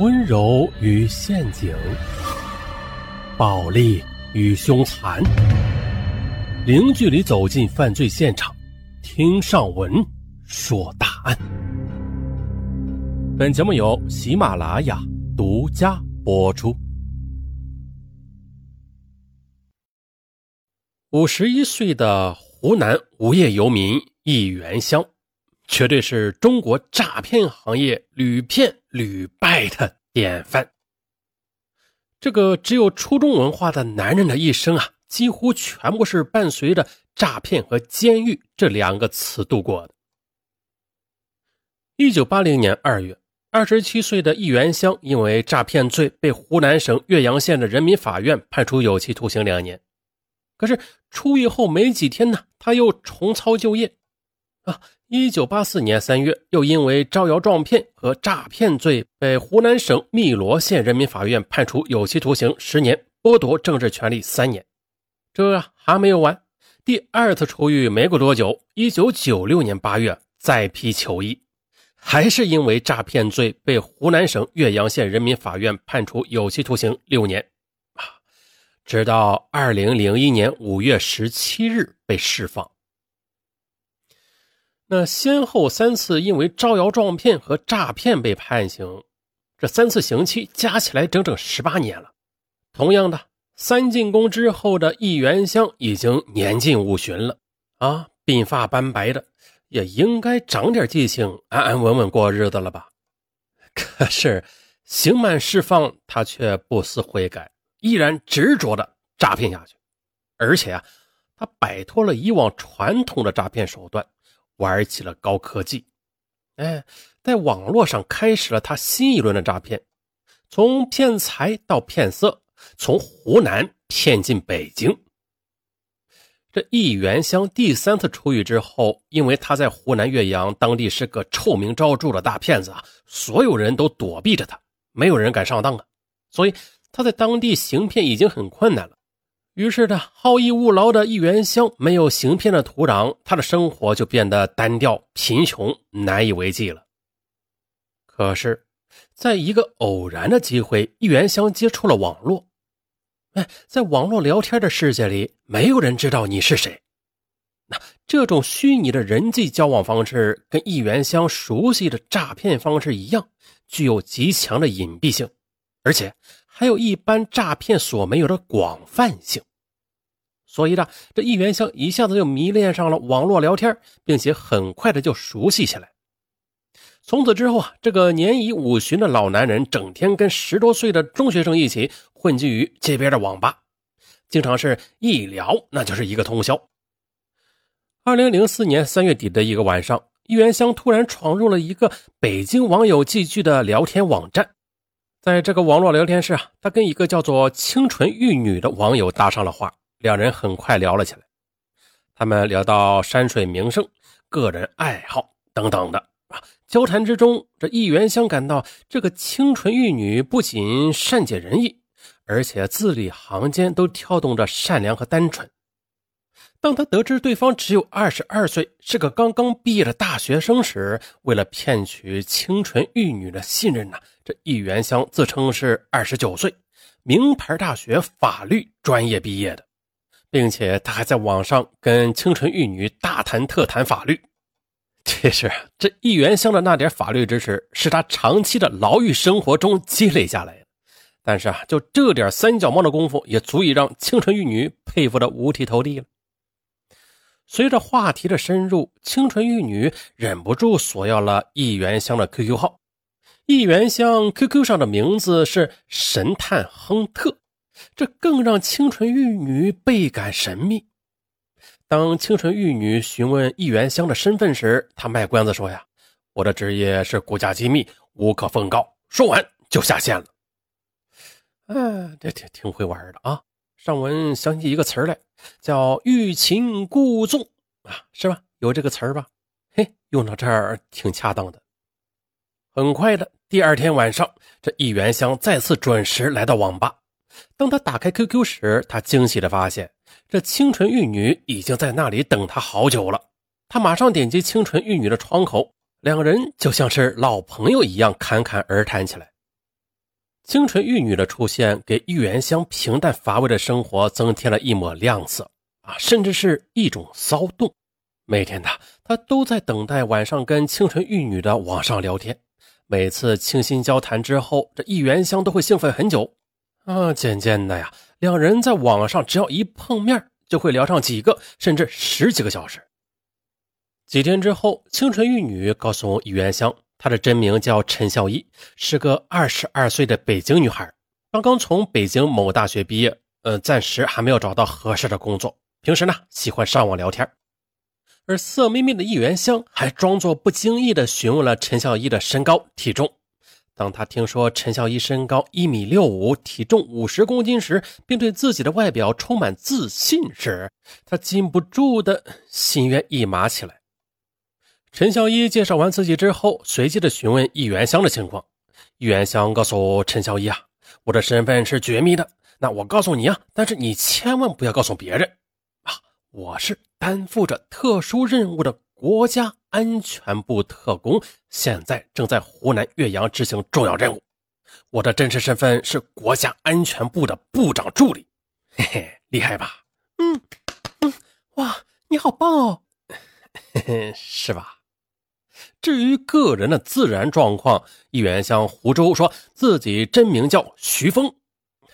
温柔与陷阱，暴力与凶残，零距离走进犯罪现场，听上文说大案。本节目由喜马拉雅独家播出。五十一岁的湖南无业游民易元香。绝对是中国诈骗行业屡骗屡败的典范。这个只有初中文化的男人的一生啊，几乎全部是伴随着诈骗和监狱这两个词度过的。一九八零年二月，二十七岁的易元香因为诈骗罪被湖南省岳阳县的人民法院判处有期徒刑两年。可是出狱后没几天呢，他又重操旧业。啊，一九八四年三月，又因为招摇撞骗和诈骗罪，被湖南省汨罗县人民法院判处有期徒刑十年，剥夺政治权利三年。这还没有完，第二次出狱没过多久，一九九六年八月再批求医，还是因为诈骗罪，被湖南省岳阳县人民法院判处有期徒刑六年。直到二零零一年五月十七日被释放。那先后三次因为招摇撞骗和诈骗被判刑，这三次刑期加起来整整十八年了。同样的，三进宫之后的易元香已经年近五旬了啊，鬓发斑白的，也应该长点记性，安安稳稳过日子了吧？可是刑满释放，他却不思悔改，依然执着的诈骗下去，而且啊，他摆脱了以往传统的诈骗手段。玩起了高科技，哎，在网络上开始了他新一轮的诈骗，从骗财到骗色，从湖南骗进北京。这易元香第三次出狱之后，因为他在湖南岳阳当地是个臭名昭著的大骗子啊，所有人都躲避着他，没有人敢上当啊，所以他在当地行骗已经很困难了。于是呢，好逸恶劳的易元香没有行骗的土壤，他的生活就变得单调、贫穷、难以为继了。可是，在一个偶然的机会，易元香接触了网络。哎，在网络聊天的世界里，没有人知道你是谁。那这种虚拟的人际交往方式，跟易元香熟悉的诈骗方式一样，具有极强的隐蔽性，而且。还有一般诈骗所没有的广泛性，所以呢，这易元香一下子就迷恋上了网络聊天，并且很快的就熟悉起来。从此之后啊，这个年已五旬的老男人整天跟十多岁的中学生一起混迹于街边的网吧，经常是一聊那就是一个通宵。二零零四年三月底的一个晚上，易元香突然闯入了一个北京网友聚聚的聊天网站。在这个网络聊天室啊，他跟一个叫做“清纯玉女”的网友搭上了话，两人很快聊了起来。他们聊到山水名胜、个人爱好等等的啊。交谈之中，这易元香感到这个清纯玉女不仅善解人意，而且字里行间都跳动着善良和单纯。当他得知对方只有二十二岁，是个刚刚毕业的大学生时，为了骗取清纯玉女的信任呢，这易元香自称是二十九岁，名牌大学法律专业毕业的，并且他还在网上跟清纯玉女大谈特谈法律。其实，这易元香的那点法律知识是他长期的牢狱生活中积累下来的，但是啊，就这点三脚猫的功夫，也足以让清纯玉女佩服的五体投地了。随着话题的深入，清纯玉女忍不住索要了易元香的 QQ 号。易元香 QQ 上的名字是神探亨特，这更让清纯玉女倍感神秘。当清纯玉女询问易元香的身份时，他卖关子说：“呀，我的职业是国家机密，无可奉告。”说完就下线了。嗯，这挺挺会玩的啊。上文想起一个词儿来，叫欲擒故纵啊，是吧？有这个词儿吧？嘿，用到这儿挺恰当的。很快的，第二天晚上，这易元香再次准时来到网吧。当他打开 QQ 时，他惊喜的发现，这清纯玉女已经在那里等他好久了。他马上点击清纯玉女的窗口，两人就像是老朋友一样侃侃而谈起来。清纯玉女的出现，给玉元香平淡乏味的生活增添了一抹亮色啊，甚至是一种骚动。每天的他都在等待晚上跟清纯玉女的网上聊天。每次倾心交谈之后，这玉元香都会兴奋很久啊。渐渐的呀，两人在网上只要一碰面，就会聊上几个甚至十几个小时。几天之后，清纯玉女告诉玉元香。她的真名叫陈孝一，是个二十二岁的北京女孩，刚刚从北京某大学毕业，呃，暂时还没有找到合适的工作。平时呢，喜欢上网聊天。而色眯眯的易元香还装作不经意地询问了陈孝一的身高体重。当他听说陈孝一身高一米六五，体重五十公斤时，并对自己的外表充满自信时，他禁不住的心猿意马起来。陈孝一介绍完自己之后，随即的询问易元香的情况。易元香告诉陈孝一啊，我的身份是绝密的，那我告诉你啊，但是你千万不要告诉别人啊，我是担负着特殊任务的国家安全部特工，现在正在湖南岳阳执行重要任务。我的真实身份是国家安全部的部长助理，嘿嘿，厉害吧？嗯嗯，哇，你好棒哦，嘿嘿，是吧？至于个人的自然状况，议员向湖州说自己真名叫徐峰。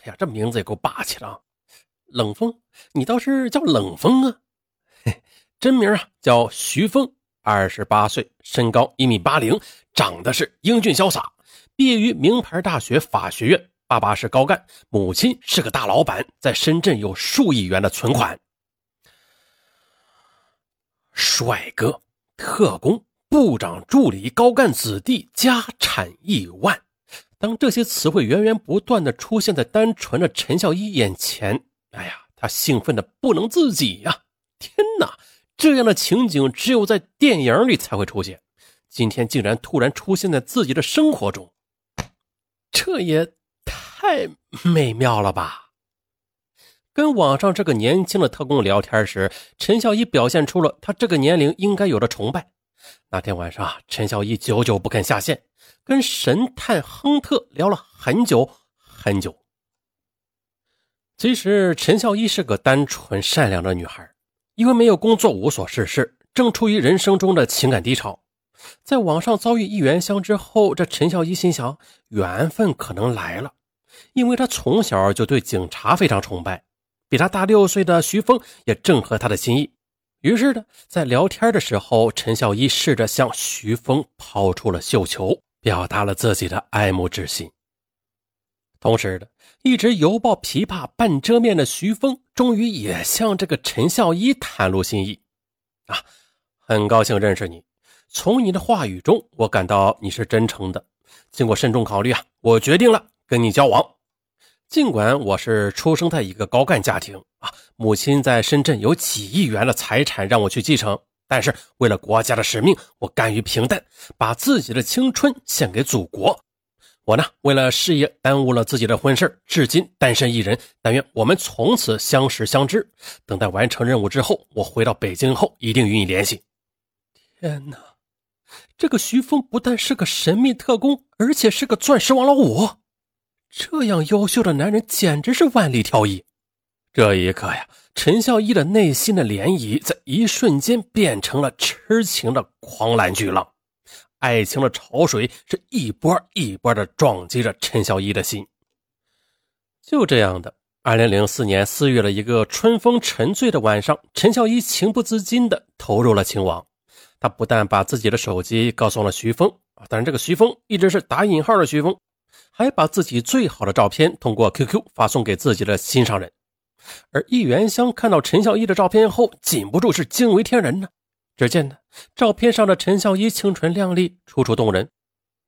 哎呀，这名字也够霸气的啊！冷风，你倒是叫冷风啊！真名啊叫徐峰，二十八岁，身高一米八零，长得是英俊潇洒，毕业于名牌大学法学院，爸爸是高干，母亲是个大老板，在深圳有数亿元的存款。帅哥，特工。部长助理、高干子弟、家产亿万。当这些词汇源源不断的出现在单纯的陈孝一眼前，哎呀，他兴奋的不能自己呀！天哪，这样的情景只有在电影里才会出现，今天竟然突然出现在自己的生活中，这也太美妙了吧！跟网上这个年轻的特工聊天时，陈孝一表现出了他这个年龄应该有的崇拜。那天晚上，陈小一久久不肯下线，跟神探亨特聊了很久很久。其实，陈小一是个单纯善良的女孩，因为没有工作，无所事事，正处于人生中的情感低潮。在网上遭遇一元香之后，这陈小一心想，缘分可能来了，因为他从小就对警察非常崇拜，比他大六岁的徐峰也正合他的心意。于是呢，在聊天的时候，陈小一试着向徐峰抛出了绣球，表达了自己的爱慕之心。同时的，一直犹抱琵琶半遮面的徐峰，终于也向这个陈孝一袒露心意。啊，很高兴认识你，从你的话语中，我感到你是真诚的。经过慎重考虑啊，我决定了跟你交往。尽管我是出生在一个高干家庭啊，母亲在深圳有几亿元的财产让我去继承，但是为了国家的使命，我甘于平淡，把自己的青春献给祖国。我呢，为了事业耽误了自己的婚事，至今单身一人。但愿我们从此相识相知。等待完成任务之后，我回到北京后一定与你联系。天哪，这个徐峰不但是个神秘特工，而且是个钻石王老五。这样优秀的男人简直是万里挑一。这一刻呀，陈孝一的内心的涟漪在一瞬间变成了痴情的狂澜巨浪，爱情的潮水是一波一波的撞击着陈孝一的心。就这样的，二零零四年四月的一个春风沉醉的晚上，陈孝一情不自禁的投入了情网。他不但把自己的手机告诉了徐峰，但是这个徐峰一直是打引号的徐峰。还把自己最好的照片通过 QQ 发送给自己的心上人，而易元香看到陈孝一的照片后，禁不住是惊为天人呢。只见呢，照片上的陈孝一清纯靓丽，楚楚动人。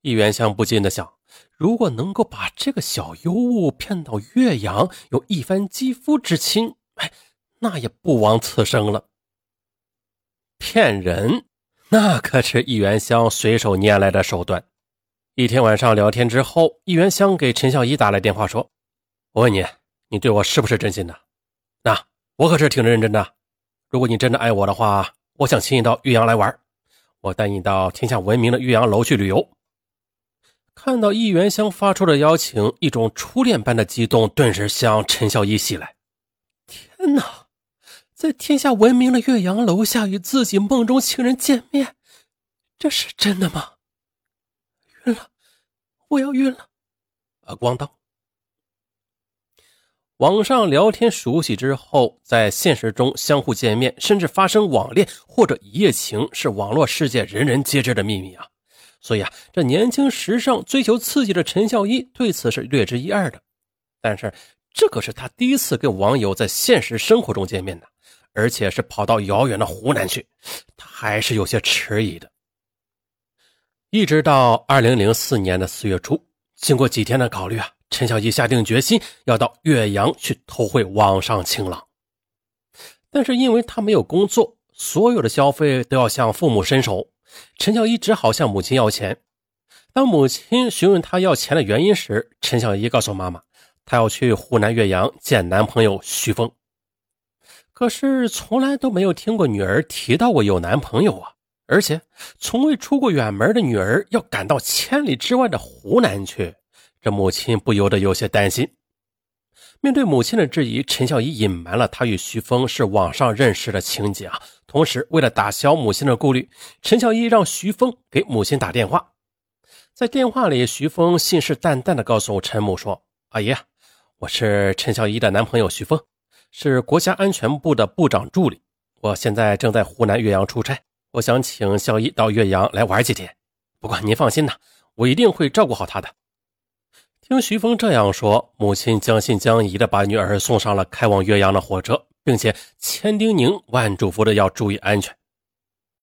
易元香不禁的想：如果能够把这个小尤物骗到岳阳，有一番肌肤之亲，哎，那也不枉此生了。骗人，那可是易元香随手拈来的手段。一天晚上聊天之后，易元香给陈孝一打来电话说：“我问你，你对我是不是真心的？那我可是挺认真的。如果你真的爱我的话，我想请你到岳阳来玩，我带你到天下闻名的岳阳楼去旅游。”看到易元香发出的邀请，一种初恋般的激动顿时向陈小一袭来。天哪，在天下闻名的岳阳楼下与自己梦中情人见面，这是真的吗？晕了，我要晕了！啊，咣当！网上聊天熟悉之后，在现实中相互见面，甚至发生网恋或者一夜情，是网络世界人人皆知的秘密啊。所以啊，这年轻时尚、追求刺激的陈孝一对此是略知一二的。但是，这可是他第一次跟网友在现实生活中见面的，而且是跑到遥远的湖南去，他还是有些迟疑的。一直到二零零四年的四月初，经过几天的考虑啊。陈小一下定决心要到岳阳去偷窥网上情郎，但是因为他没有工作，所有的消费都要向父母伸手，陈小一只好向母亲要钱。当母亲询问他要钱的原因时，陈小一告诉妈妈，他要去湖南岳阳见男朋友徐峰。可是从来都没有听过女儿提到过有男朋友啊，而且从未出过远门的女儿要赶到千里之外的湖南去。这母亲不由得有些担心。面对母亲的质疑，陈孝仪隐瞒了他与徐峰是网上认识的情节啊。同时，为了打消母亲的顾虑，陈孝仪让徐峰给母亲打电话。在电话里，徐峰信誓旦旦地告诉陈母说：“阿姨，我是陈孝仪的男朋友徐峰，是国家安全部的部长助理。我现在正在湖南岳阳出差，我想请孝仪到岳阳来玩几天。不过您放心呐，我一定会照顾好她的。”听徐峰这样说，母亲将信将疑的把女儿送上了开往岳阳的火车，并且千叮咛万嘱咐的要注意安全。